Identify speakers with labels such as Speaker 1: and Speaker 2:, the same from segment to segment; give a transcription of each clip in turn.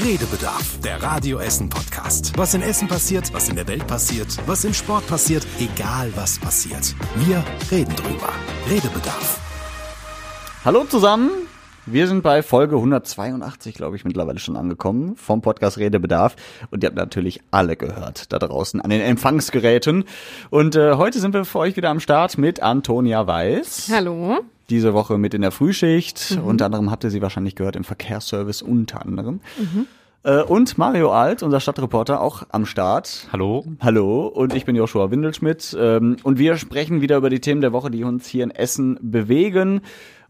Speaker 1: Redebedarf, der Radio Essen Podcast. Was in Essen passiert, was in der Welt passiert, was im Sport passiert, egal was passiert. Wir reden drüber. Redebedarf.
Speaker 2: Hallo zusammen. Wir sind bei Folge 182, glaube ich, mittlerweile schon angekommen vom Podcast Redebedarf. Und ihr habt natürlich alle gehört da draußen an den Empfangsgeräten. Und äh, heute sind wir für euch wieder am Start mit Antonia Weiß.
Speaker 3: Hallo.
Speaker 2: Diese Woche mit in der Frühschicht. Mhm. Unter anderem habt ihr sie wahrscheinlich gehört im Verkehrsservice unter anderem. Mhm. Äh, und Mario Alt, unser Stadtreporter, auch am Start.
Speaker 4: Hallo.
Speaker 2: Hallo. Und ich bin Joshua Windelschmidt. Ähm, und wir sprechen wieder über die Themen der Woche, die uns hier in Essen bewegen.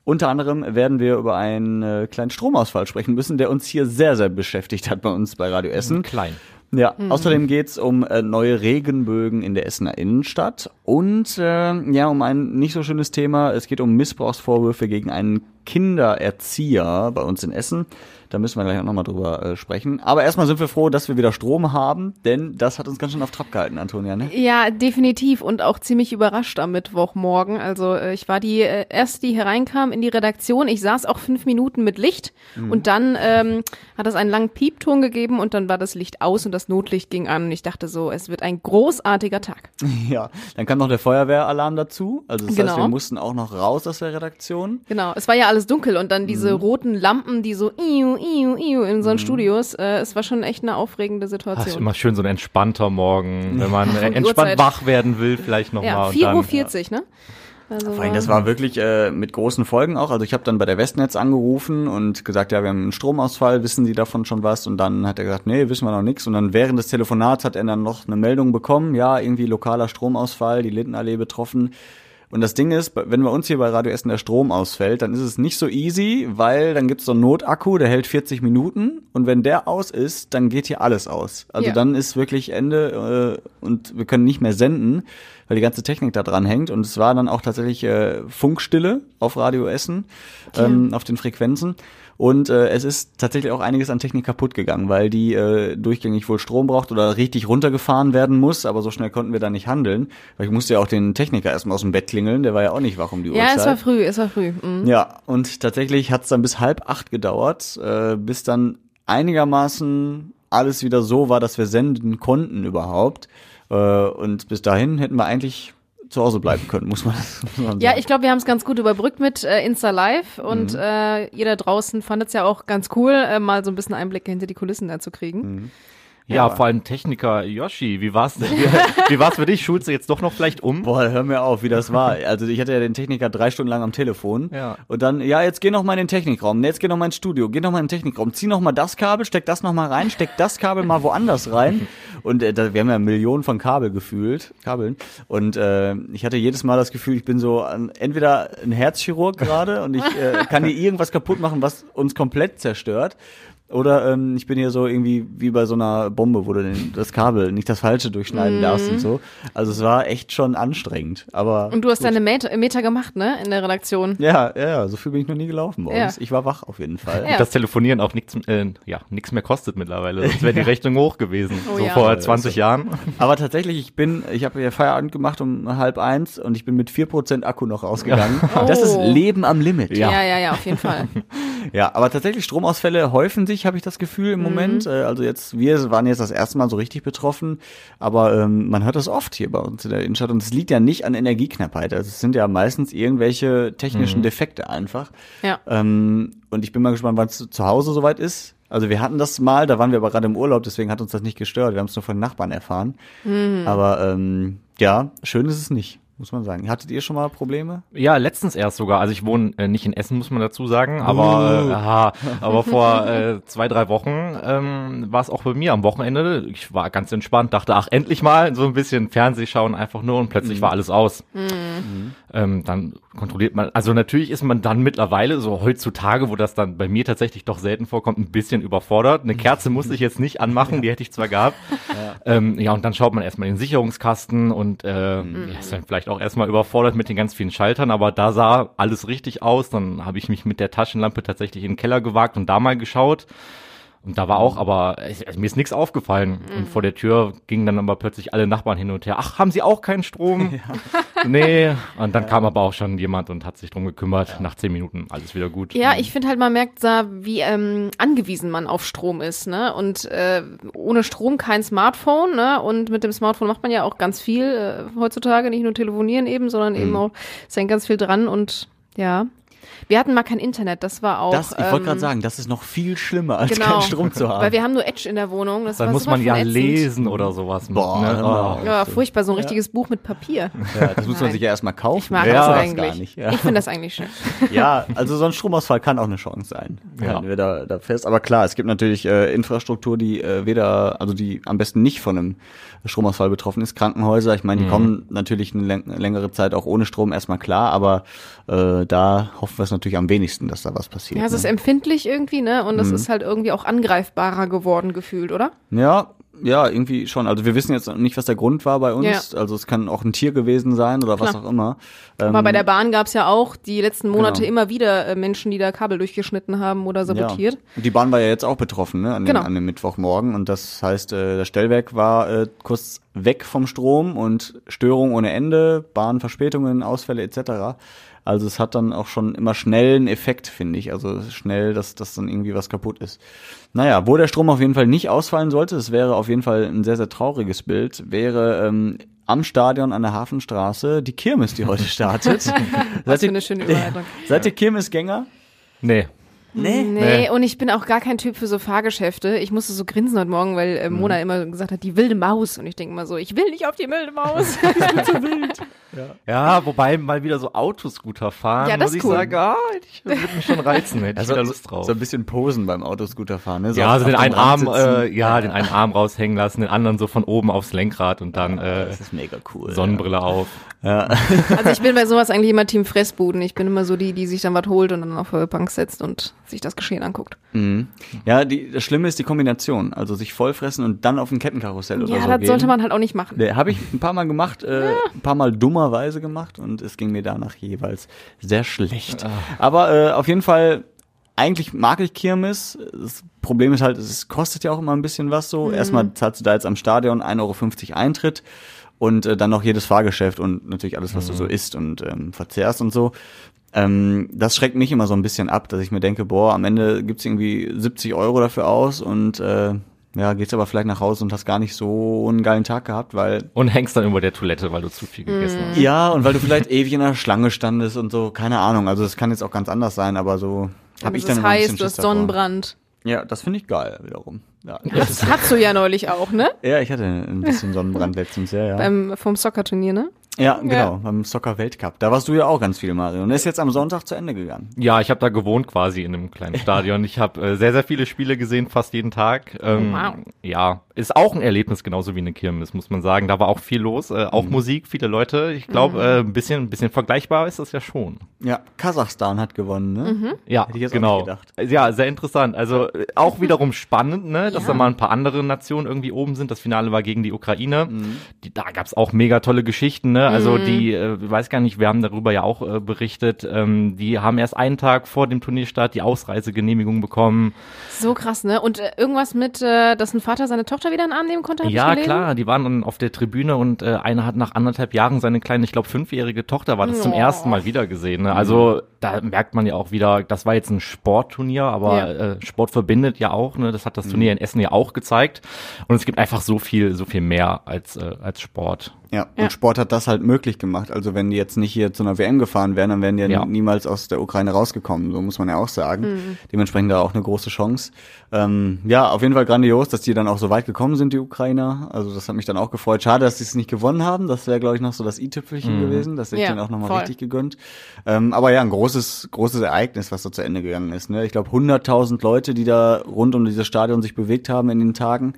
Speaker 2: Unter anderem werden wir über einen äh, kleinen Stromausfall sprechen müssen, der uns hier sehr, sehr beschäftigt hat bei uns bei Radio Essen.
Speaker 4: Klein.
Speaker 2: Ja, mhm. außerdem geht's um äh, neue Regenbögen in der Essener Innenstadt und äh, ja, um ein nicht so schönes Thema. Es geht um Missbrauchsvorwürfe gegen einen Kindererzieher bei uns in Essen. Da müssen wir gleich auch nochmal drüber äh, sprechen. Aber erstmal sind wir froh, dass wir wieder Strom haben, denn das hat uns ganz schön auf Trab gehalten, Antonia, ne?
Speaker 3: Ja, definitiv und auch ziemlich überrascht am Mittwochmorgen. Also äh, ich war die äh, erste, die hereinkam in die Redaktion. Ich saß auch fünf Minuten mit Licht mhm. und dann ähm, hat es einen langen Piepton gegeben und dann war das Licht aus und das Notlicht ging an und ich dachte so, es wird ein großartiger Tag.
Speaker 2: Ja, dann kam noch der Feuerwehralarm dazu. Also das
Speaker 3: genau.
Speaker 2: heißt, wir mussten auch noch raus aus der Redaktion.
Speaker 3: Genau, es war ja alles dunkel und dann diese mhm. roten Lampen, die so iu, iu, iu in so mhm. Studios. Äh, es war schon echt eine aufregende Situation. Das
Speaker 4: ist immer schön so ein entspannter Morgen, wenn man entspannt Uhrzeit. wach werden will, vielleicht nochmal.
Speaker 3: Ja, 4.40 Uhr, ne?
Speaker 2: Also Vor allem, das war wirklich äh, mit großen Folgen auch. Also ich habe dann bei der Westnetz angerufen und gesagt, ja, wir haben einen Stromausfall, wissen Sie davon schon was? Und dann hat er gesagt, nee, wissen wir noch nichts. Und dann während des Telefonats hat er dann noch eine Meldung bekommen, ja, irgendwie lokaler Stromausfall, die Lindenallee betroffen. Und das Ding ist, wenn bei uns hier bei Radio Essen der Strom ausfällt, dann ist es nicht so easy, weil dann gibt's so einen Notakku, der hält 40 Minuten und wenn der aus ist, dann geht hier alles aus. Also ja. dann ist wirklich Ende äh, und wir können nicht mehr senden, weil die ganze Technik da dran hängt. Und es war dann auch tatsächlich äh, Funkstille auf Radio Essen, ähm, auf den Frequenzen. Und äh, es ist tatsächlich auch einiges an Technik kaputt gegangen, weil die äh, durchgängig wohl Strom braucht oder richtig runtergefahren werden muss, aber so schnell konnten wir da nicht handeln. Weil ich musste ja auch den Techniker erstmal aus dem Bett klingeln, der war ja auch nicht wach um die
Speaker 3: ja,
Speaker 2: Uhrzeit.
Speaker 3: Ja, es war früh, es war früh. Mhm.
Speaker 2: Ja, und tatsächlich hat es dann bis halb acht gedauert, äh, bis dann einigermaßen alles wieder so war, dass wir senden konnten überhaupt. Äh, und bis dahin hätten wir eigentlich zu Hause bleiben können, muss man, muss man sagen.
Speaker 3: Ja, ich glaube, wir haben es ganz gut überbrückt mit äh, Insta Live und mhm. äh, ihr da draußen fandet es ja auch ganz cool, äh, mal so ein bisschen Einblicke hinter die Kulissen da zu kriegen.
Speaker 4: Mhm. Ja, ja, vor allem Techniker Yoshi, wie war's denn? Wie, wie war's für dich? Schulst du jetzt doch noch vielleicht um?
Speaker 2: Boah, hör mir auf, wie das war. Also ich hatte ja den Techniker drei Stunden lang am Telefon. Ja. Und dann, ja, jetzt geh noch mal in den Technikraum. Jetzt geh noch mal ins Studio. Geh noch mal in den Technikraum. Zieh noch mal das Kabel, steck das noch mal rein, steck das Kabel mal woanders rein. Und äh, da, wir haben ja Millionen von Kabel gefühlt, Kabeln. Und äh, ich hatte jedes Mal das Gefühl, ich bin so an, entweder ein Herzchirurg gerade und ich äh, kann hier irgendwas kaputt machen, was uns komplett zerstört. Oder ähm, ich bin hier so irgendwie wie bei so einer Bombe, wo du den, das Kabel nicht das Falsche durchschneiden mm. darfst und so. Also es war echt schon anstrengend. Aber
Speaker 3: und du hast gut. deine Meter, Meter gemacht, ne, in der Redaktion?
Speaker 2: Ja, ja, so viel bin ich noch nie gelaufen bei uns. Ja. Ich war wach auf jeden Fall.
Speaker 4: Ja. Das Telefonieren auch nichts, äh, ja, nichts mehr kostet mittlerweile. Sonst wäre die Rechnung hoch gewesen. Oh, so ja. vor 20 Jahren.
Speaker 2: Aber tatsächlich, ich bin, ich habe ja Feierabend gemacht um halb eins und ich bin mit vier Prozent Akku noch rausgegangen. Oh. Das ist Leben am Limit.
Speaker 3: Ja, ja, ja, ja auf jeden Fall.
Speaker 2: ja, aber tatsächlich Stromausfälle häufen sich, habe ich das Gefühl im mhm. Moment. Äh, also jetzt, wir waren jetzt das erste Mal so richtig betroffen, aber ähm, man hört das oft hier bei uns in der Innenstadt und es liegt ja nicht an Energieknappheit. Also es sind ja meistens irgendwelche technischen mhm. Defekte einfach. Ja. Ähm, und ich bin mal gespannt, wann es zu Hause soweit ist. Also wir hatten das mal, da waren wir aber gerade im Urlaub, deswegen hat uns das nicht gestört. Wir haben es nur von den Nachbarn erfahren. Mhm. Aber ähm, ja, schön ist es nicht muss man sagen. Hattet ihr schon mal Probleme?
Speaker 4: Ja, letztens erst sogar. Also ich wohne äh, nicht in Essen, muss man dazu sagen, aber, uh. äh, aha, aber vor äh, zwei, drei Wochen ähm, war es auch bei mir am Wochenende. Ich war ganz entspannt, dachte, ach, endlich mal so ein bisschen Fernseh schauen, einfach nur und plötzlich mhm. war alles aus. Mhm. Ähm, dann kontrolliert man, also natürlich ist man dann mittlerweile, so heutzutage, wo das dann bei mir tatsächlich doch selten vorkommt, ein bisschen überfordert. Eine Kerze musste ich jetzt nicht anmachen, ja. die hätte ich zwar gehabt. Ja. Ähm, ja, und dann schaut man erstmal den Sicherungskasten und äh, mhm. ist dann vielleicht auch erstmal überfordert mit den ganz vielen Schaltern, aber da sah alles richtig aus. Dann habe ich mich mit der Taschenlampe tatsächlich in den Keller gewagt und da mal geschaut. Und da war auch, aber ich, mir ist nichts aufgefallen.
Speaker 3: Mhm.
Speaker 4: Und vor der Tür gingen dann aber plötzlich alle Nachbarn hin und her. Ach, haben Sie auch keinen Strom? Nee. Und dann kam aber auch schon jemand und hat sich drum gekümmert. Nach zehn Minuten alles wieder gut.
Speaker 3: Ja, ich finde halt, man merkt da, wie ähm, angewiesen man auf Strom ist, ne? Und äh, ohne Strom kein Smartphone, ne? Und mit dem Smartphone macht man ja auch ganz viel äh, heutzutage, nicht nur telefonieren eben, sondern eben auch ist ja ganz viel dran und ja. Wir hatten mal kein Internet, das war auch.
Speaker 2: Das, ich wollte
Speaker 3: ähm,
Speaker 2: gerade sagen, das ist noch viel schlimmer, als
Speaker 3: genau,
Speaker 2: keinen Strom zu haben.
Speaker 3: Weil wir haben nur Edge in der Wohnung. Das
Speaker 4: Dann muss man ja
Speaker 3: ätzend.
Speaker 4: lesen oder sowas.
Speaker 2: Boah,
Speaker 4: ne?
Speaker 2: hör mal
Speaker 4: oh.
Speaker 3: Ja, furchtbar, so ein richtiges Buch mit Papier.
Speaker 2: ja, das muss man sich ja erstmal kaufen.
Speaker 3: Ich mag
Speaker 2: ja,
Speaker 3: das eigentlich.
Speaker 2: Gar nicht, ja.
Speaker 3: Ich finde das eigentlich schön.
Speaker 2: ja, also so ein Stromausfall kann auch eine Chance sein.
Speaker 4: Ja.
Speaker 2: Halten wir da, da fest. Aber klar, es gibt natürlich äh, Infrastruktur, die äh, weder, also die am besten nicht von einem Stromausfall betroffen ist. Krankenhäuser, ich meine, die kommen natürlich eine läng längere Zeit auch ohne Strom erstmal klar, aber äh, da hoffen wir es natürlich am wenigsten, dass da was passiert.
Speaker 3: Ja, es ist
Speaker 2: ne?
Speaker 3: empfindlich irgendwie, ne? Und es ist halt irgendwie auch angreifbarer geworden gefühlt, oder?
Speaker 2: Ja, ja, irgendwie schon. Also wir wissen jetzt nicht, was der Grund war bei uns.
Speaker 3: Ja.
Speaker 2: Also es kann auch ein Tier gewesen sein oder was
Speaker 3: Klar.
Speaker 2: auch immer. Ähm,
Speaker 3: Aber bei der Bahn gab's ja auch die letzten Monate
Speaker 2: Genau.
Speaker 3: immer wieder äh, Menschen, die da Kabel durchgeschnitten haben oder sabotiert.
Speaker 2: Ja. Und Die Bahn war ja jetzt auch betroffen, ne, an, dem,
Speaker 3: Genau.
Speaker 2: an dem Mittwochmorgen. Und das heißt, äh, das Stellwerk war äh, kurz weg vom Strom und Störung ohne Ende, Bahnverspätungen, Ausfälle etc. Also es hat dann auch schon immer schnell einen Effekt, finde ich. Also schnell, dass, dass dann irgendwie was kaputt ist. Naja, wo der Strom auf jeden Fall nicht ausfallen sollte, das wäre auf jeden Fall ein sehr, sehr trauriges Bild, wäre ähm, am Stadion an der Hafenstraße die Kirmes, die heute startet.
Speaker 3: Was
Speaker 2: seid,
Speaker 3: für
Speaker 2: ihr,
Speaker 3: eine schöne Überleitung.
Speaker 2: seid ihr Kirmesgänger?
Speaker 4: Nee.
Speaker 2: Nee.
Speaker 3: Nee, und ich bin auch gar kein Typ für so Fahrgeschäfte. Ich musste so grinsen heute Morgen, weil äh, Mona immer gesagt hat, die wilde Maus. Und ich denke immer so, ich will nicht auf die wilde Maus.
Speaker 4: Ja, wobei mal wieder so Autoscooter fahren,
Speaker 3: Ja, das
Speaker 4: muss ich
Speaker 3: ist cool.
Speaker 4: sagen, ah, ich würde mich schon reizen, hätte ich
Speaker 2: Also
Speaker 4: wieder Lust drauf.
Speaker 2: So ein bisschen posen beim Autoscooter fahren, ne? So
Speaker 4: ja, also den einen Arm, äh, ja, den einen Arm raushängen lassen, den anderen so von oben aufs Lenkrad und dann äh,
Speaker 2: Das ist mega cool.
Speaker 4: Sonnenbrille auf.
Speaker 3: also ich bin bei sowas eigentlich immer Team Fressbuden. Ich bin immer so die, die sich dann was holt und dann auf die Bank setzt und sich das Geschehen anguckt.
Speaker 2: Ja, mhm. ja die, das Schlimme ist die Kombination. Also sich vollfressen und dann auf ein Kettenkarussell oder
Speaker 3: Ja,
Speaker 2: so
Speaker 3: das
Speaker 2: gehen.
Speaker 3: sollte man halt auch nicht machen.
Speaker 2: Nee, Habe ich ein paar Mal gemacht, äh, ein paar Mal dummerweise gemacht und es ging mir danach jeweils sehr schlecht. Aber äh, auf jeden Fall, eigentlich mag ich Kirmes. Das Problem ist halt, es kostet ja auch immer ein bisschen was so. Erstmal zahlst du da jetzt am Stadion 1,50 Euro Eintritt und äh, dann noch jedes Fahrgeschäft und natürlich alles, was du so isst und ähm, verzehrst und so. Ähm, das schreckt mich immer so ein bisschen ab, dass ich mir denke, boah, am Ende gibt's irgendwie 70 Euro dafür aus und äh, ja, gehst aber vielleicht nach Hause und hast gar nicht so einen geilen Tag gehabt, weil
Speaker 4: Und hängst dann über der Toilette, weil du zu viel gegessen hast.
Speaker 2: ja, und weil du vielleicht ewig in der Schlange standest und so, keine Ahnung. Also das kann jetzt auch ganz anders sein, aber so habe ich dann
Speaker 3: ist
Speaker 2: immer ein
Speaker 3: heiß,
Speaker 2: bisschen
Speaker 3: du hast. Sonnenbrand.
Speaker 2: Ja, das finde ich geil wiederum. Ja.
Speaker 3: Das hast du ja neulich auch, ne?
Speaker 2: ja, ich hatte ein bisschen Sonnenbrand letztens, ja, ja.
Speaker 3: Beim, vom Soccer-Turnier, ne?
Speaker 2: Ja, genau, beim Soccer Weltcup. Da warst du ja auch ganz viel, Mario. Und ist jetzt am Sonntag zu Ende gegangen.
Speaker 4: Ja, ich habe da gewohnt quasi in einem kleinen Stadion. Ich habe äh, sehr, sehr viele Spiele gesehen, fast jeden Tag. Ähm,
Speaker 3: Wow.
Speaker 4: Ja, ist auch ein Erlebnis, genauso wie eine Kirmes, muss man sagen. Da war auch viel los, äh, auch Musik, viele Leute. Ich glaube, äh, ein bisschen, ein bisschen vergleichbar ist das ja schon.
Speaker 2: Ja, Kasachstan hat gewonnen, ne?
Speaker 4: Ja,
Speaker 2: Hätte ich jetzt auch
Speaker 4: genau.
Speaker 2: nicht gedacht.
Speaker 4: Ja, sehr interessant. Also äh, auch wiederum spannend, ne, dass
Speaker 3: Ja.
Speaker 4: da mal ein paar andere Nationen irgendwie oben sind. Das Finale war gegen die Ukraine.
Speaker 2: Mhm.
Speaker 4: Die, da gab's auch mega tolle Geschichten, ne? Also die, äh, ich weiß gar nicht, wir haben darüber ja auch äh, berichtet. Ähm, die haben erst einen Tag vor dem Turnierstart die Ausreisegenehmigung bekommen.
Speaker 3: So krass, ne? Und äh, irgendwas mit, äh, dass ein Vater seine Tochter wieder in den Arm nehmen konnte,
Speaker 4: Ja, klar, die waren dann auf der Tribüne und äh, einer hat nach anderthalb Jahren seine kleine, ich glaube, fünfjährige Tochter war das zum
Speaker 3: Oh.
Speaker 4: ersten Mal wieder gesehen. Ne? Also da merkt man ja auch wieder, das war jetzt ein Sportturnier, aber
Speaker 3: Ja.
Speaker 4: äh, Sport verbindet ja auch. Ne? Das hat das Turnier in Essen ja auch gezeigt. Und es gibt einfach so viel, so viel mehr als äh, als Sport.
Speaker 2: Ja,
Speaker 3: Ja.
Speaker 2: und Sport hat das halt möglich gemacht. Also wenn die jetzt nicht hier zu einer WM gefahren wären, dann wären die ja, niemals aus der Ukraine rausgekommen. So muss man ja auch sagen.
Speaker 3: Mhm.
Speaker 2: Dementsprechend da auch eine große Chance. Ähm, ja, auf jeden Fall grandios, dass die dann auch so weit gekommen sind, die Ukrainer. Also das hat mich dann auch gefreut. Schade, dass sie es nicht gewonnen haben. Das wäre, glaube ich, noch so das i-Tüpfelchen gewesen. Das hätte ich
Speaker 3: Ja,
Speaker 2: dann auch nochmal richtig gegönnt. Ähm, aber ja, ein großes, großes Ereignis, was so zu Ende gegangen ist. Ne? Ich glaube, 100.000 Leute, die da rund um dieses Stadion sich bewegt haben in den Tagen.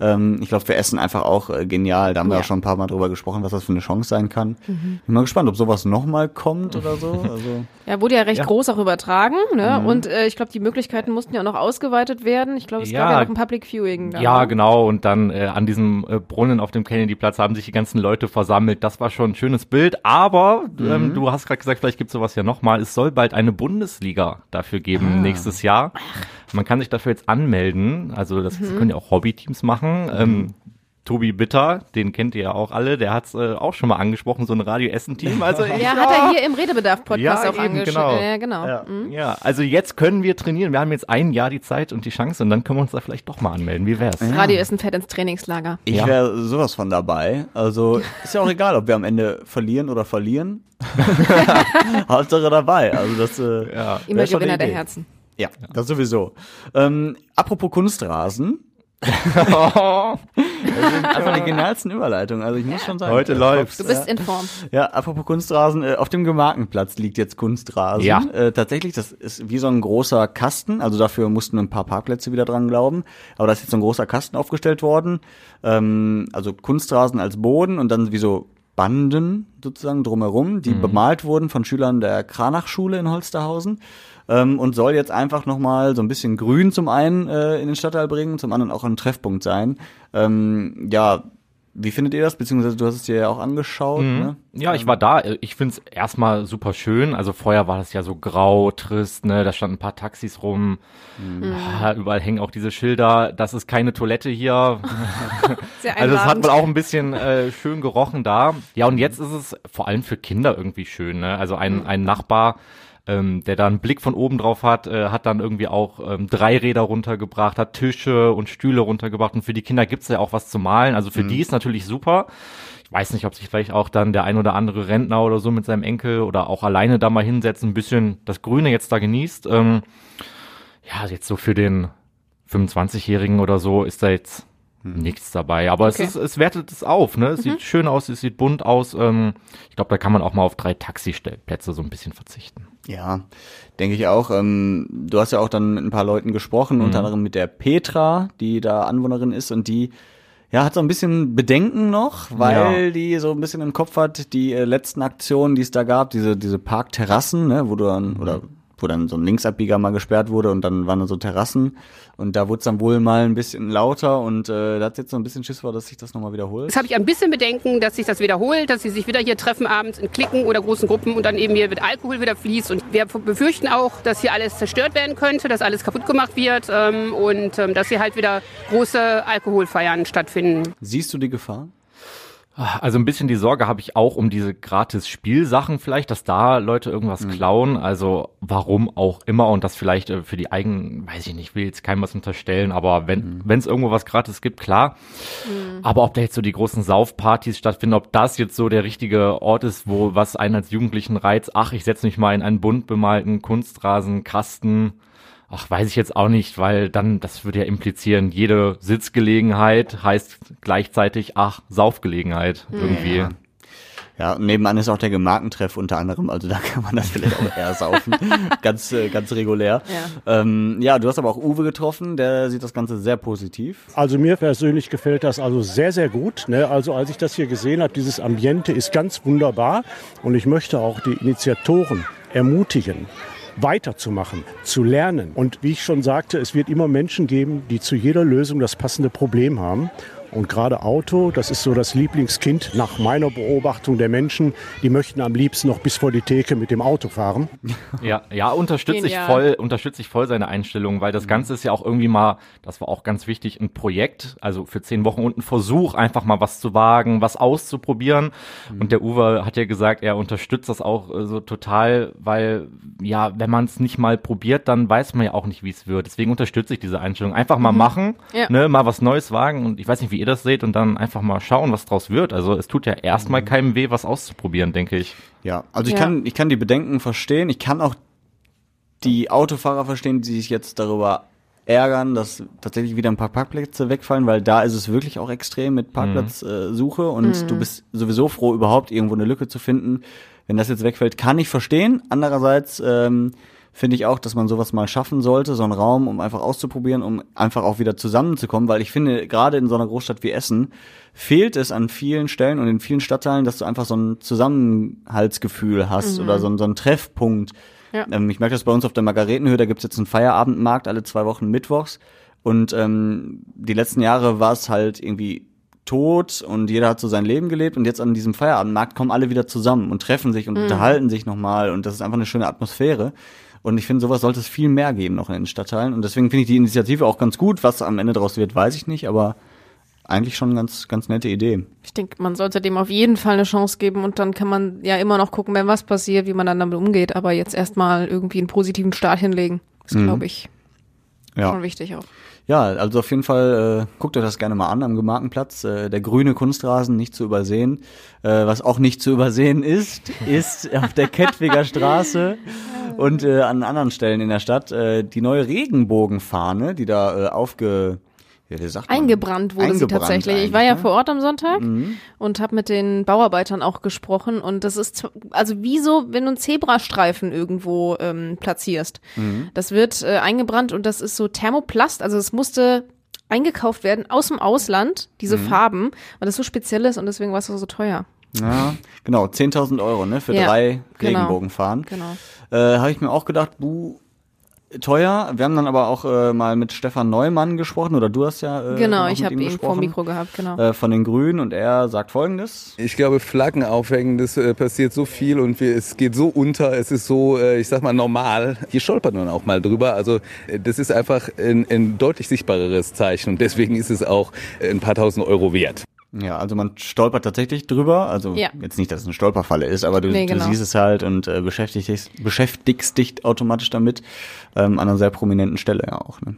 Speaker 2: Ähm, ich glaube, für Essen einfach auch äh, genial. Da haben wir
Speaker 3: Ja.
Speaker 2: auch schon ein paar Mal drüber gesprochen, was das für eine Chance sein kann. Bin mal gespannt, ob sowas nochmal kommt oder so. Also,
Speaker 3: Ja, wurde ja recht
Speaker 4: Ja.
Speaker 3: groß auch übertragen, ne?
Speaker 2: Mhm.
Speaker 3: Und äh, ich glaube, die Möglichkeiten mussten ja auch noch ausgeweitet werden. Ich glaube, es gab
Speaker 4: Ja.
Speaker 3: ja noch ein Public Viewing. Da,
Speaker 4: Ja,
Speaker 3: ne?
Speaker 4: genau. Und dann äh, an diesem äh, Brunnen auf dem Kennedy-Platz haben sich die ganzen Leute versammelt. Das war schon ein schönes Bild. Aber ähm, du hast gerade gesagt, vielleicht gibt es sowas ja nochmal. Es soll bald eine Bundesliga dafür geben nächstes Jahr. Man kann sich dafür jetzt anmelden. Also das mhm. können ja auch Hobbyteams machen. Ähm, Tobi Bitter, den kennt ihr ja auch alle, der hat es äh, auch schon mal angesprochen, so ein Radio Essen Team. Also
Speaker 3: ja, hat er hier im Redebedarf Podcast ja, auch angesprochen. Genau.
Speaker 4: Ja, genau. Ja. Mhm. ja, also jetzt können wir trainieren. Wir haben jetzt ein Jahr die Zeit und die Chance und dann können wir uns da vielleicht doch mal anmelden. Wie wär's?
Speaker 3: Ja. Radio Essen fährt ins Trainingslager.
Speaker 2: Ich ja. wäre sowas von dabei. Also ist ja auch egal, ob wir am Ende verlieren oder verlieren. Hauptsache dabei. Also das äh,
Speaker 3: ja. immer Gewinner der Herzen.
Speaker 2: Ja, das sowieso. Ähm, apropos Kunstrasen,
Speaker 4: das
Speaker 2: sind einfach die genialsten Überleitungen. Also ich muss schon sagen.
Speaker 4: Heute läuft.
Speaker 3: Du bist in Form.
Speaker 2: Ja, apropos Kunstrasen, äh, auf dem Gemarkenplatz liegt jetzt Kunstrasen.
Speaker 4: Ja.
Speaker 2: Äh, tatsächlich, das ist wie so ein großer Kasten. Also dafür mussten ein paar Parkplätze wieder dran glauben. Aber da ist jetzt so ein großer Kasten aufgestellt worden. Ähm, also Kunstrasen als Boden und dann wie so Banden sozusagen drumherum, die mhm. bemalt wurden von Schülern der Kranachschule in Holsterhausen ähm, und soll jetzt einfach nochmal so ein bisschen Grün zum einen äh, in den Stadtteil bringen, zum anderen auch ein Treffpunkt sein. Ähm, ja, wie findet ihr das? Beziehungsweise du hast es dir ja auch angeschaut. Mhm. Ne?
Speaker 4: Ja, ich war da. Ich find's erstmal super schön. Also vorher war das ja so grau, trist, ne? Da standen ein paar Taxis rum. Mhm. Ah, überall hängen auch diese Schilder. Das ist keine Toilette hier. Also es hat wohl auch ein bisschen äh, schön gerochen da. Ja, und jetzt ist es vor allem für Kinder irgendwie schön. Ne? Also ein, mhm. ein Nachbar ähm, der da einen Blick von oben drauf hat, äh, hat dann irgendwie auch ähm, drei Räder runtergebracht, hat Tische und Stühle runtergebracht und für die Kinder gibt's ja auch was zu malen. Also für mhm. die ist natürlich super. Ich weiß nicht, ob sich vielleicht auch dann der ein oder andere Rentner oder so mit seinem Enkel oder auch alleine da mal hinsetzt, ein bisschen das Grüne jetzt da genießt. Ähm, ja, jetzt so für den 25-Jährigen oder so ist da jetzt hm. nichts dabei. Aber okay. es, ist, es wertet es auf, ne? Es mhm. sieht schön aus, es sieht bunt aus. Ähm, ich glaube, da kann man auch mal auf drei Taxistellplätze so ein bisschen verzichten.
Speaker 2: Ja, denke ich auch. Ähm, du hast ja auch dann mit ein paar Leuten gesprochen, mhm. unter anderem mit der Petra, die da Anwohnerin ist und die ja, hat so ein bisschen Bedenken noch, weil ja. die so ein bisschen im Kopf hat, die äh, letzten Aktionen, die es da gab, diese, diese Parkterrassen, ne, wo du dann, mhm. oder wo dann so ein Linksabbieger mal gesperrt wurde und dann waren da so Terrassen und da wurde es dann wohl mal ein bisschen lauter und äh, da hat jetzt so ein bisschen Schiss vor, dass sich das nochmal wiederholt.
Speaker 5: Jetzt habe ich ein bisschen Bedenken, dass sich das wiederholt, dass sie sich wieder hier treffen abends in Klicken oder großen Gruppen und dann eben hier mit Alkohol wieder fließt und wir befürchten auch, dass hier alles zerstört werden könnte, dass alles kaputt gemacht wird ähm, und ähm, dass hier halt wieder große Alkoholfeiern stattfinden.
Speaker 2: Siehst du die Gefahr?
Speaker 4: Also ein bisschen die Sorge habe ich auch um diese gratis Spielsachen vielleicht, dass da Leute irgendwas mhm. klauen. Also warum auch immer und das vielleicht äh, für die eigenen, weiß ich nicht, will jetzt keinem was unterstellen, aber wenn mhm. es irgendwo was gratis gibt, klar. Mhm. Aber ob da jetzt so die großen Saufpartys stattfinden, ob das jetzt so der richtige Ort ist, wo was einen als Jugendlichen reizt, ach, ich setze mich mal in einen bunt bemalten Kunstrasenkasten Ach, weiß ich jetzt auch nicht, weil dann, das würde ja implizieren, jede Sitzgelegenheit heißt gleichzeitig, ach, Saufgelegenheit irgendwie.
Speaker 2: Ja. Ja, nebenan ist auch der Gemarkentreff unter anderem, also da kann man das vielleicht auch eher saufen. ganz, äh, ganz regulär. Ja. Ähm, ja, du hast aber auch Uwe getroffen, der sieht das Ganze sehr positiv.
Speaker 6: Also mir persönlich gefällt das also sehr, sehr gut. Ne? Also als ich das hier gesehen habe, dieses Ambiente ist ganz wunderbar und ich möchte auch die Initiatoren ermutigen, weiterzumachen, zu lernen. Und wie ich schon sagte, es wird immer Menschen geben, die zu jeder Lösung das passende Problem haben. Und gerade Auto, das ist so das Lieblingskind nach meiner Beobachtung der Menschen. Die möchten am liebsten noch bis vor die Theke mit dem Auto fahren.
Speaker 4: Ja, ja, unterstütze ich voll, unterstütze ich voll seine Einstellung, weil das Ganze ist ja auch irgendwie mal, das war auch ganz wichtig, ein Projekt, also für zehn Wochen und ein Versuch, einfach mal was zu wagen, was auszuprobieren. Mhm. Und der Uwe hat ja gesagt, er unterstützt das auch äh, so total, weil ja, wenn man es nicht mal probiert, dann weiß man ja auch nicht, wie es wird. Deswegen unterstütze ich diese Einstellung. Einfach mal mhm. machen, ja. ne, mal was Neues wagen und ich weiß nicht, wie ihr das seht und dann einfach mal schauen, was draus wird. Also es tut ja erstmal mhm. keinem weh, was auszuprobieren, denke ich.
Speaker 2: Ja, also ich ja. kann, ich kann die Bedenken verstehen. Ich kann auch die Autofahrer verstehen, die sich jetzt darüber ärgern, dass tatsächlich wieder ein paar Parkplätze wegfallen, weil da ist es wirklich auch extrem mit Parkplatzsuche mhm. äh, und mhm. du bist sowieso froh, überhaupt irgendwo eine Lücke zu finden. Wenn das jetzt wegfällt, kann ich verstehen. Andererseits ähm, finde ich auch, dass man sowas mal schaffen sollte, so einen Raum, um einfach auszuprobieren, um einfach auch wieder zusammenzukommen, weil ich finde, gerade in so einer Großstadt wie Essen fehlt es an vielen Stellen und in vielen Stadtteilen, dass du einfach so ein Zusammenhaltsgefühl hast mhm. oder so, so einen Treffpunkt. Ja. Ähm, ich merke das bei uns auf der Margaretenhöhe, da gibt's jetzt einen Feierabendmarkt alle zwei Wochen mittwochs und ähm, die letzten Jahre war es halt irgendwie tot und jeder hat so sein Leben gelebt und jetzt an diesem Feierabendmarkt kommen alle wieder zusammen und treffen sich und mhm. unterhalten sich nochmal und das ist einfach eine schöne Atmosphäre. Und ich finde, sowas sollte es viel mehr geben noch in den Stadtteilen. Und deswegen finde ich die Initiative auch ganz gut. Was am Ende daraus wird, weiß ich nicht, aber eigentlich schon eine ganz, ganz nette Idee.
Speaker 3: Ich denke, man sollte dem auf jeden Fall eine Chance geben und dann kann man ja immer noch gucken, wenn was passiert, wie man dann damit umgeht. Aber jetzt erstmal irgendwie einen positiven Start hinlegen, ist,
Speaker 2: Mhm.
Speaker 3: glaube ich,
Speaker 2: Ja.
Speaker 3: schon wichtig auch.
Speaker 2: Ja, also auf jeden Fall äh, guckt euch das gerne mal an am Gemarkenplatz. Äh, der grüne Kunstrasen nicht zu übersehen. Äh, was auch nicht zu übersehen ist, ist auf der Kettwiger Straße und äh, an anderen Stellen in der Stadt äh, die neue Regenbogenfahne, die da äh, aufge ja, wie sagt man?
Speaker 3: Eingebrannt wurde sie
Speaker 2: Eingebrannt
Speaker 3: tatsächlich. Ich war ja
Speaker 2: ne?
Speaker 3: vor Ort am Sonntag und habe mit den Bauarbeitern auch gesprochen und das ist also wie so, wenn du einen Zebrastreifen irgendwo ähm, platzierst. Das wird äh, eingebrannt und das ist so Thermoplast, also es musste eingekauft werden aus dem Ausland, diese Farben, weil das so speziell ist und deswegen war es so teuer.
Speaker 2: Ja, genau, 10.000 Euro ne, für
Speaker 3: Ja,
Speaker 2: drei
Speaker 3: genau.
Speaker 2: Regenbogenfahren.
Speaker 3: Genau.
Speaker 2: Äh, Habe ich mir auch gedacht, buh, teuer. Wir haben dann aber auch äh, mal mit Stefan Neumann gesprochen, oder du hast ja äh,
Speaker 3: Genau, ich habe
Speaker 2: ihm
Speaker 3: ihn vor Mikro gehabt, genau.
Speaker 2: Äh, von den Grünen und er sagt folgendes.
Speaker 7: Ich glaube, Flaggen aufhängen, das äh, passiert so viel und wir, es geht so unter, es ist so, äh, ich sag mal, normal. Hier stolpert man auch mal drüber. Also äh, das ist einfach ein, ein deutlich sichtbareres Zeichen und deswegen ist es auch äh, ein paar tausend Euro wert.
Speaker 2: Ja, also man stolpert tatsächlich drüber. Also
Speaker 3: Ja.
Speaker 2: jetzt nicht, dass es eine Stolperfalle ist, aber du,
Speaker 3: Nee, genau.
Speaker 2: du siehst es halt und äh, beschäftigst, dich- beschäftigst dich automatisch damit ähm, an einer sehr prominenten Stelle ja auch. Ne?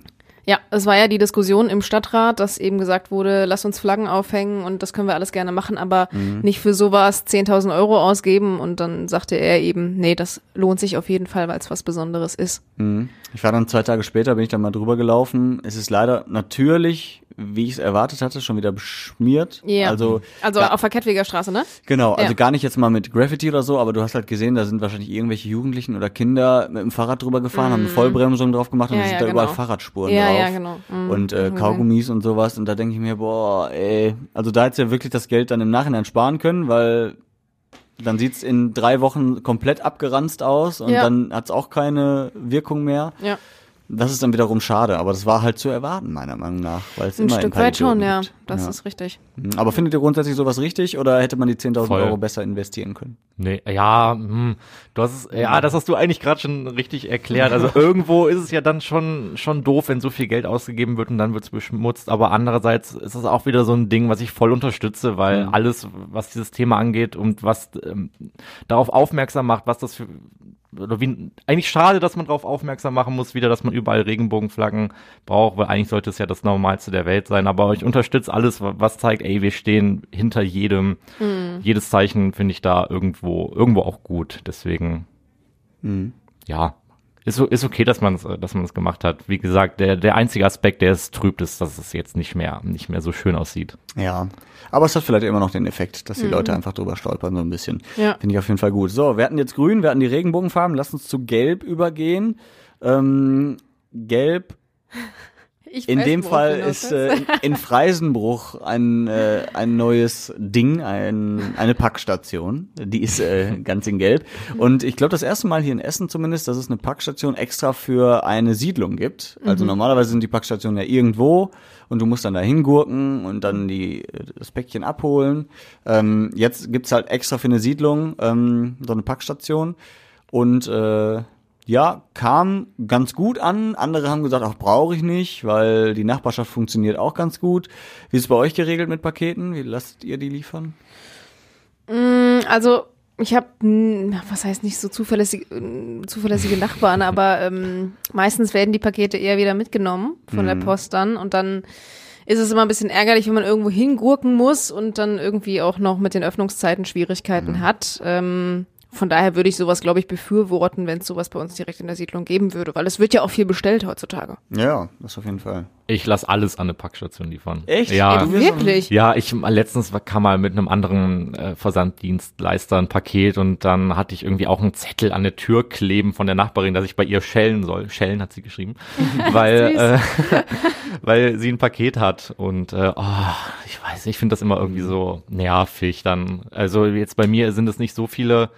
Speaker 3: Ja, es war ja die Diskussion im Stadtrat, dass eben gesagt wurde, lass uns Flaggen aufhängen und das können wir alles gerne machen, aber
Speaker 2: Mhm.
Speaker 3: nicht für sowas 10.000 Euro ausgeben. Und dann sagte er eben, nee, das lohnt sich auf jeden Fall, weil es was Besonderes ist.
Speaker 2: Mhm. Ich war dann zwei Tage später, bin ich dann mal drüber gelaufen. Es ist leider natürlich, wie ich es erwartet hatte, schon wieder beschmiert.
Speaker 3: Ja.
Speaker 2: Also,
Speaker 3: Also
Speaker 2: ja,
Speaker 3: auf der Kettwiger Straße, ne?
Speaker 2: Genau, also
Speaker 3: Ja.
Speaker 2: gar nicht jetzt mal mit Graffiti oder so, aber du hast halt gesehen, da sind wahrscheinlich irgendwelche Jugendlichen oder Kinder mit dem Fahrrad drüber gefahren, haben eine Vollbremsung drauf gemacht und
Speaker 3: Mhm. Ja,
Speaker 2: dann sind da überall
Speaker 3: genau.
Speaker 2: Fahrradspuren
Speaker 3: Ja,
Speaker 2: drauf.
Speaker 3: ja, genau. Mhm.
Speaker 2: Und äh,
Speaker 3: Hab ich
Speaker 2: Kaugummis und sowas. Und da denke ich mir, boah, ey, also da hättest du ja wirklich das Geld dann im Nachhinein sparen können, weil dann sieht's in drei Wochen komplett abgeranzt aus und dann hat's auch keine Wirkung mehr.
Speaker 3: Ja,
Speaker 2: Das ist dann wiederum schade, aber das war halt zu erwarten, meiner Meinung nach. Weil es
Speaker 3: ein
Speaker 2: immer
Speaker 3: Stück weit schon, ja. Das
Speaker 2: ja.
Speaker 3: ist richtig.
Speaker 2: Mhm. Aber findet ihr grundsätzlich sowas richtig oder hätte man die 10.000
Speaker 4: Voll.
Speaker 2: Euro besser investieren können?
Speaker 4: Nee, ja, hm, du hast es, ja, das hast du eigentlich gerade schon richtig erklärt. Also irgendwo ist es ja dann schon schon doof, wenn so viel Geld ausgegeben wird und dann wird es beschmutzt. Aber andererseits ist es auch wieder so ein Ding, was ich voll unterstütze, weil alles, was dieses Thema angeht und was ähm, darauf aufmerksam macht, was das für oder wie, eigentlich schade, dass man darauf aufmerksam machen muss, wieder, dass man überall Regenbogenflaggen braucht, weil eigentlich sollte es ja das Normalste der Welt sein. Aber ich unterstütze alles, wa- was zeigt, ey, wir stehen hinter jedem. Jedes Zeichen finde ich da irgendwo, irgendwo auch gut. Deswegen, ja, ist, so- ist okay, dass man es, dass man es gemacht hat. Wie gesagt, der, der einzige Aspekt, der es trübt, ist, dass es jetzt nicht mehr, nicht mehr so schön aussieht.
Speaker 2: Ja, aber es hat vielleicht immer noch den Effekt, dass die Leute einfach drüber stolpern so ein bisschen.
Speaker 3: Ja.
Speaker 2: Finde ich auf jeden Fall gut. So, wir hatten jetzt grün, wir hatten die Regenbogenfarben, lass uns zu gelb übergehen. Ähm, gelb,
Speaker 3: Ich
Speaker 2: in dem Fall ist äh, in Freisenbruch ein, äh, ein neues Ding, ein, eine Packstation. Die ist äh, ganz in gelb. Und ich glaube, das erste Mal hier in Essen zumindest, dass es eine Packstation extra für eine Siedlung gibt. Also normalerweise sind die Packstationen ja irgendwo und du musst dann da hingurken und dann die, das Päckchen abholen. Ähm, jetzt gibt's halt extra für eine Siedlung ähm, so eine Packstation. Und äh, ja, kam ganz gut an. Andere haben gesagt, auch brauche ich nicht, weil die Nachbarschaft funktioniert auch ganz gut. Wie ist es bei euch geregelt mit Paketen? Wie lasst ihr die liefern?
Speaker 3: Also ich habe, was heißt nicht so zuverlässig, äh, zuverlässige Nachbarn, aber ähm, meistens werden die Pakete eher wieder mitgenommen von
Speaker 2: Mhm.
Speaker 3: der Post dann und dann ist es immer ein bisschen ärgerlich, wenn man irgendwo hingurken muss und dann irgendwie auch noch mit den Öffnungszeiten Schwierigkeiten
Speaker 2: Mhm.
Speaker 3: hat. Ähm, von daher würde ich sowas, glaube ich, befürworten, wenn es sowas bei uns direkt in der Siedlung geben würde, weil es wird ja auch viel bestellt heutzutage.
Speaker 2: Ja, das auf jeden Fall.
Speaker 4: Ich lasse alles an eine Packstation liefern.
Speaker 2: Echt?
Speaker 4: Ja.
Speaker 2: Ey,
Speaker 3: Wirklich?
Speaker 4: Ja, ich letztens war- kam mal mit einem anderen äh, Versanddienstleister ein Paket und dann hatte ich irgendwie auch einen Zettel an der Tür kleben von der Nachbarin, dass ich bei ihr schellen soll. Schellen hat sie geschrieben, weil äh, weil sie ein Paket hat und äh, oh, ich weiß, nicht, ich finde das immer irgendwie so nervig. Dann also jetzt bei mir sind es nicht so viele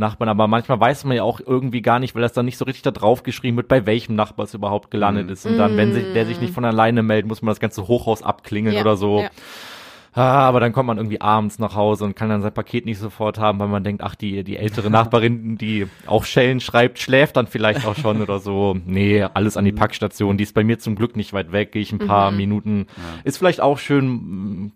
Speaker 4: Nachbarn, aber manchmal weiß man ja auch irgendwie gar nicht, weil das dann nicht so richtig da drauf geschrieben wird, bei welchem Nachbar es überhaupt gelandet ist. Und dann, wenn sich, der sich nicht von alleine meldet, muss man das ganze Hochhaus abklingeln
Speaker 3: Ja,
Speaker 4: oder so.
Speaker 3: ja.
Speaker 4: Ah, aber dann kommt man irgendwie abends nach Hause und kann dann sein Paket nicht sofort haben, weil man denkt, ach, die, die ältere Nachbarin, die auch Schellen schreibt, schläft dann vielleicht auch schon oder so. Nee, alles an die Packstation. Die ist bei mir zum Glück nicht weit weg, gehe ich ein paar Minuten. Ist vielleicht auch schön,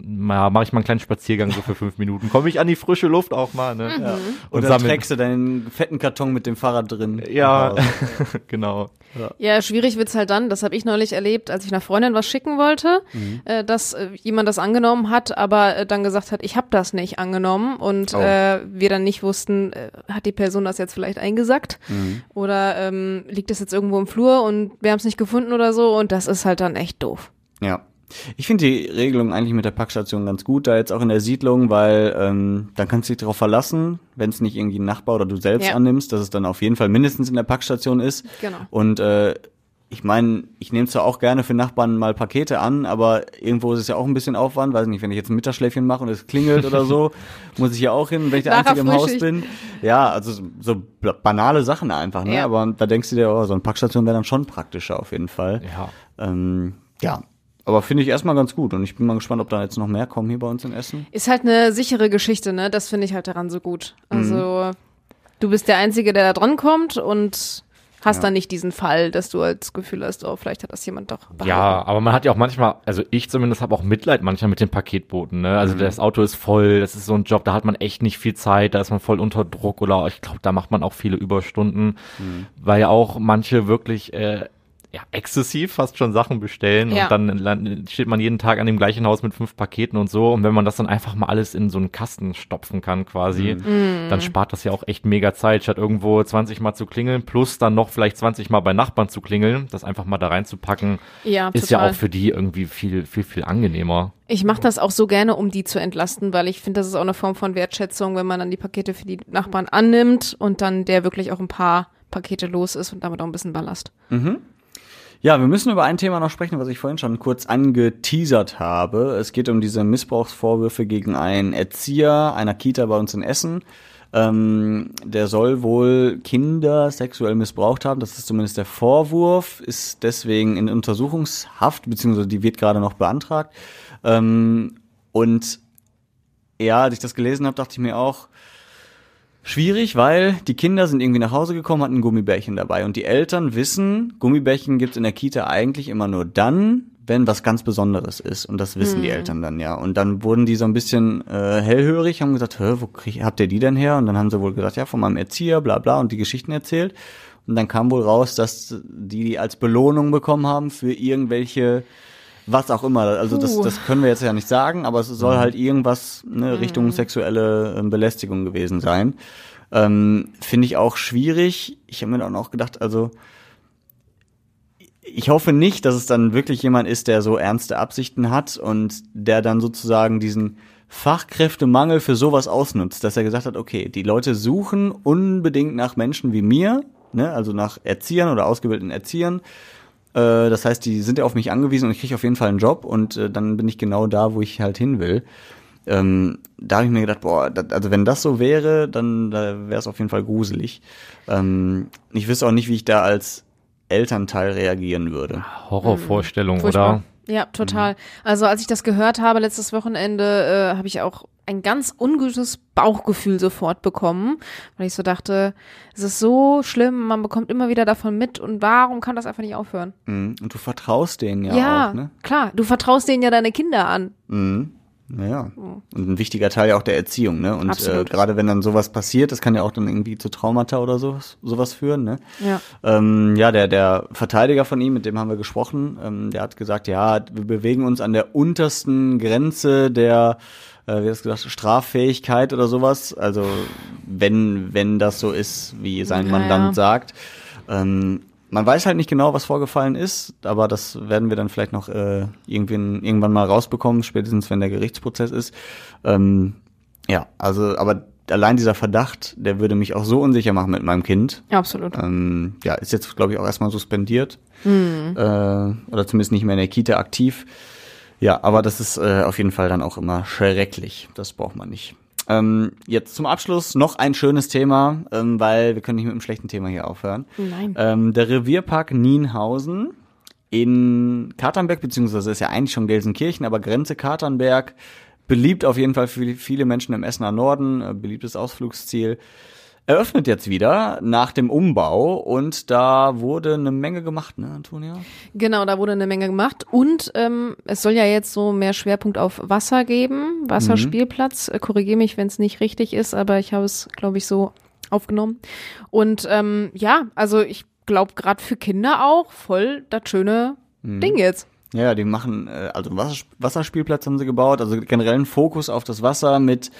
Speaker 4: ja, mache ich mal einen kleinen Spaziergang so für fünf Minuten. Komme ich an die frische Luft auch mal, ne? Ja.
Speaker 2: Und
Speaker 4: Und
Speaker 2: dann trägst du deinen fetten Karton mit dem Fahrrad drin.
Speaker 4: Ja, genau.
Speaker 3: Ja, schwierig wird's halt dann, das habe ich neulich erlebt, als ich einer Freundin was schicken wollte,
Speaker 2: Mhm.
Speaker 3: äh, dass äh, jemand das angenommen hat, aber äh, dann gesagt hat, ich habe das nicht angenommen und
Speaker 2: Oh.
Speaker 3: äh, wir dann nicht wussten, äh, hat die Person das jetzt vielleicht eingesackt
Speaker 2: Mhm.
Speaker 3: oder ähm, liegt es jetzt irgendwo im Flur und wir haben es nicht gefunden oder so und das ist halt dann echt doof.
Speaker 2: Ja. Ich finde die Regelung eigentlich mit der Packstation ganz gut, da jetzt auch in der Siedlung, weil ähm, dann kannst du dich darauf verlassen, wenn es nicht irgendwie ein Nachbar oder du selbst
Speaker 3: Ja.
Speaker 2: annimmst, dass es dann auf jeden Fall mindestens in der Packstation ist.
Speaker 3: Genau.
Speaker 2: Und äh, ich meine, ich nehme zwar auch gerne für Nachbarn mal Pakete an, aber irgendwo ist es ja auch ein bisschen Aufwand, weiß nicht, wenn ich jetzt ein Mittagsschläfchen mache und es klingelt oder so, muss ich ja auch hin, wenn ich der Einzige im Haus bin. Ja, also so- so banale Sachen einfach, ne?
Speaker 3: Ja.
Speaker 2: Aber da denkst du dir, oh, so eine Packstation wäre dann schon praktischer auf jeden Fall.
Speaker 4: Ja.
Speaker 2: Ähm, ja, aber finde ich erstmal ganz gut und ich bin mal gespannt, ob da jetzt noch mehr kommen hier bei uns in Essen.
Speaker 3: Ist halt eine sichere Geschichte, ne? Das finde ich halt daran so gut. Also
Speaker 2: Mhm.
Speaker 3: du bist der Einzige, der da dran kommt und hast
Speaker 2: Ja.
Speaker 3: dann nicht diesen Fall, dass du als Gefühl hast, oh, vielleicht hat das jemand doch behalten.
Speaker 4: Ja, aber man hat ja auch manchmal, also ich zumindest habe auch Mitleid manchmal mit den Paketboten. Ne? Also das Auto ist voll, das ist so ein Job, da hat man echt nicht viel Zeit, da ist man voll unter Druck oder ich glaube, da macht man auch viele Überstunden, weil ja auch manche wirklich äh, ja, exzessiv fast schon Sachen bestellen
Speaker 3: Ja.
Speaker 4: und dann steht man jeden Tag an dem gleichen Haus mit fünf Paketen und so und wenn man das dann einfach mal alles in so einen Kasten stopfen kann quasi, dann spart das ja auch echt mega Zeit, statt irgendwo 20 Mal zu klingeln plus dann noch vielleicht 20 Mal bei Nachbarn zu klingeln, das einfach mal da reinzupacken,
Speaker 3: Ja,
Speaker 4: ist
Speaker 3: total.
Speaker 4: ja auch für die irgendwie viel, viel, viel angenehmer.
Speaker 3: Ich mache das auch so gerne, um die zu entlasten, weil ich finde, das ist auch eine Form von Wertschätzung, wenn man dann die Pakete für die Nachbarn annimmt und dann der wirklich auch ein paar Pakete los ist und damit auch ein bisschen Ballast.
Speaker 2: Ja, wir müssen über ein Thema noch sprechen, was ich vorhin schon kurz angeteasert habe. Es geht um diese Missbrauchsvorwürfe gegen einen Erzieher einer Kita bei uns in Essen. Ähm, der soll wohl Kinder sexuell missbraucht haben. Das ist zumindest der Vorwurf, ist deswegen in Untersuchungshaft, beziehungsweise die wird gerade noch beantragt. Ähm, und ja, als ich das gelesen habe, dachte ich mir auch, schwierig, weil die Kinder sind irgendwie nach Hause gekommen, hatten ein Gummibärchen dabei. Und die Eltern wissen, Gummibärchen gibt's in der Kita eigentlich immer nur dann, wenn was ganz Besonderes ist. Und das wissen die Eltern dann ja. Und dann wurden die so ein bisschen äh, hellhörig, haben gesagt, Hä, wo krieg, habt ihr die denn her? Und dann haben sie wohl gesagt, ja, von meinem Erzieher, bla bla und die Geschichten erzählt. Und dann kam wohl raus, dass die die als Belohnung bekommen haben für irgendwelche was auch immer. Also das, das können wir jetzt ja nicht sagen, aber es soll halt irgendwas ne, Richtung sexuelle ähm, Belästigung gewesen sein. Ähm, Finde ich auch schwierig. Ich habe mir dann auch gedacht, also ich hoffe nicht, dass es dann wirklich jemand ist, der so ernste Absichten hat und der dann sozusagen diesen Fachkräftemangel für sowas ausnutzt, dass er gesagt hat, okay, die Leute suchen unbedingt nach Menschen wie mir, ne, also nach Erziehern oder ausgebildeten Erziehern. Äh, das heißt, die sind ja auf mich angewiesen und ich kriege auf jeden Fall einen Job und äh, dann bin ich genau da, wo ich halt hin will. Ähm, da habe ich mir gedacht, boah, das, also wenn das so wäre, dann da wäre es auf jeden Fall gruselig. Ähm, ich wüsste auch nicht, wie ich da als Elternteil reagieren würde.
Speaker 4: Horrorvorstellung,
Speaker 3: Furchtbar.
Speaker 4: oder?
Speaker 3: Ja, total. Also als ich das gehört habe letztes Wochenende, äh, habe ich auch ein ganz ungutes Bauchgefühl sofort bekommen, weil ich so dachte, es ist so schlimm, man bekommt immer wieder davon mit und warum kann das einfach nicht aufhören?
Speaker 2: Mhm. Und du vertraust denen ja,
Speaker 3: Ja,
Speaker 2: auch, ne?
Speaker 3: klar, du vertraust denen ja deine Kinder an.
Speaker 2: Mhm. Naja. Und ein wichtiger Teil ja auch der Erziehung, ne? Und äh, gerade wenn dann sowas passiert, das kann ja auch dann irgendwie zu Traumata oder sowas, sowas führen, ne?
Speaker 3: Ja.
Speaker 2: Ähm, ja, der, der Verteidiger von ihm, mit dem haben wir gesprochen, ähm, der hat gesagt, ja, wir bewegen uns an der untersten Grenze der, äh, wie hast du gesagt, Straffähigkeit oder sowas. Also wenn, wenn das so ist, wie sein
Speaker 3: Ja,
Speaker 2: Mandant
Speaker 3: ja.
Speaker 2: sagt. Ähm, man weiß halt nicht genau, was vorgefallen ist, aber das werden wir dann vielleicht noch äh, irgendwann, irgendwann mal rausbekommen, spätestens wenn der Gerichtsprozess ist. Ähm, ja, also, aber allein dieser Verdacht, der würde mich auch so unsicher machen mit meinem Kind.
Speaker 3: Absolut.
Speaker 2: Ähm, ja, ist jetzt, glaube ich, auch erstmal suspendiert. Äh, oder zumindest nicht mehr in der Kita aktiv. Ja, aber das ist äh, auf jeden Fall dann auch immer schrecklich. Das braucht man nicht. Ähm, jetzt zum Abschluss noch ein schönes Thema, ähm, weil wir können nicht mit einem schlechten Thema hier aufhören.
Speaker 3: Nein.
Speaker 2: Ähm, der Revierpark Nienhausen in Katernberg, beziehungsweise ist ja eigentlich schon Gelsenkirchen, aber Grenze Katernberg. Beliebt auf jeden Fall für viele Menschen im Essener Norden, äh, beliebtes Ausflugsziel. Eröffnet jetzt wieder nach dem Umbau und da wurde eine Menge gemacht, ne, Antonia?
Speaker 3: Genau, da wurde eine Menge gemacht und ähm, es soll ja jetzt so mehr Schwerpunkt auf Wasser geben, Wasserspielplatz. Mhm. Korrigiere mich, wenn es nicht richtig ist, aber ich habe es, glaube ich, so aufgenommen. Und ähm, ja, also ich glaube gerade für Kinder auch voll das schöne mhm. Ding jetzt.
Speaker 2: Ja, die machen, äh, also Wasser, Wasserspielplatz haben sie gebaut, also generell einen Fokus auf das Wasser mit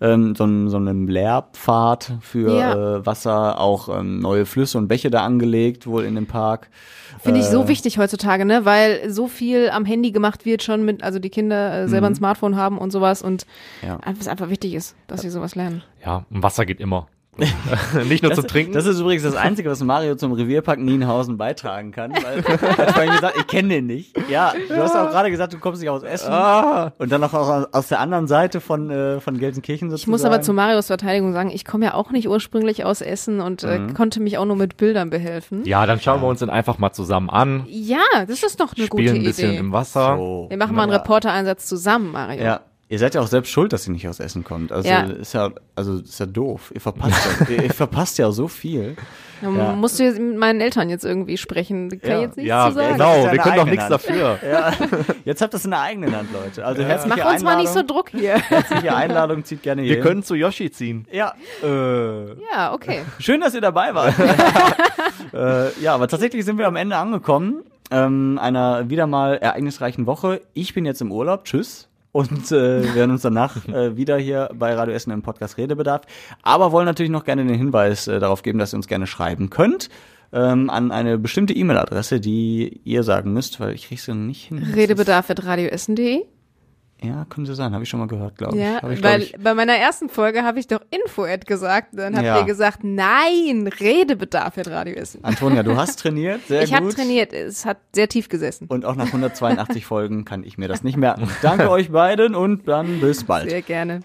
Speaker 2: ähm, so, einem, so einem Lehrpfad für ja. äh, Wasser, auch ähm, neue Flüsse und Bäche da angelegt, wohl in dem Park.
Speaker 3: Finde ich so äh, wichtig heutzutage, ne? Weil so viel am Handy gemacht wird schon mit, also die Kinder äh, selber ein mhm. Smartphone haben und sowas und ja. es einfach wichtig ist, dass sie sowas lernen.
Speaker 4: Ja, und Wasser geht immer. Nicht nur
Speaker 2: das,
Speaker 4: zum Trinken.
Speaker 2: Das ist übrigens das Einzige, was Mario zum Revierpark Nienhausen beitragen kann. Weil, hat vorhin gesagt, ich kenne den nicht. Ja, du hast auch gerade gesagt, du kommst nicht aus Essen. Ah. Und dann noch aus der anderen Seite von, äh, von Gelsenkirchen sozusagen.
Speaker 3: Ich muss aber zu Marios Verteidigung sagen, ich komme ja auch nicht ursprünglich aus Essen und äh, mhm. konnte mich auch nur mit Bildern behelfen.
Speaker 4: Ja, dann schauen wir uns den einfach mal zusammen an.
Speaker 3: Ja, das ist doch eine
Speaker 4: Spielen
Speaker 3: gute Idee.
Speaker 4: ein bisschen im Wasser.
Speaker 3: So. Wir machen mal einen Reportereinsatz zusammen, Mario.
Speaker 2: Ja. Ihr seid ja auch selbst schuld, dass sie nicht aus Essen kommt. Also ja. ist ja, also ist ja doof. Ihr verpasst ja, ihr verpasst ja so viel.
Speaker 3: Ja. Musst du jetzt mit meinen Eltern jetzt irgendwie sprechen? Kann ja. jetzt nichts
Speaker 4: ja,
Speaker 3: zu sagen.
Speaker 4: Genau, wir können doch nichts dafür.
Speaker 2: Ja. Jetzt habt ihr es in der eigenen Hand, Leute. Also ja.
Speaker 3: herzliche Mach uns mal nicht so Druck hier.
Speaker 2: Herzliche Einladung, zieht gerne hier
Speaker 4: Wir können zu Yoshi ziehen.
Speaker 2: Ja. Äh.
Speaker 3: Ja, okay.
Speaker 2: Schön, dass ihr dabei wart. äh, ja, aber tatsächlich sind wir am Ende angekommen. Ähm, einer wieder mal ereignisreichen Woche. Ich bin jetzt im Urlaub. Tschüss und äh, werden uns danach äh, wieder hier bei Radio Essen im Podcast Redebedarf. Aber wollen natürlich noch gerne den Hinweis äh, darauf geben, dass ihr uns gerne schreiben könnt ähm, an eine bestimmte E-Mail-Adresse, die ihr sagen müsst, weil ich kriege sie nicht hin.
Speaker 3: Redebedarf.radioessen.de
Speaker 2: ja, können sie sein, habe ich schon mal gehört, glaube
Speaker 3: ja,
Speaker 2: ich.
Speaker 3: ich weil ich. bei meiner ersten Folge habe ich doch Info-Ad gesagt. Dann habt ja. ihr gesagt, nein, Redebedarf at Radio Essen.
Speaker 2: Antonia, du hast trainiert, sehr
Speaker 3: ich
Speaker 2: gut.
Speaker 3: Ich habe trainiert, es hat sehr tief gesessen.
Speaker 2: Und auch nach 182 Folgen kann ich mir das nicht merken. Danke euch beiden und dann bis bald.
Speaker 3: Sehr gerne.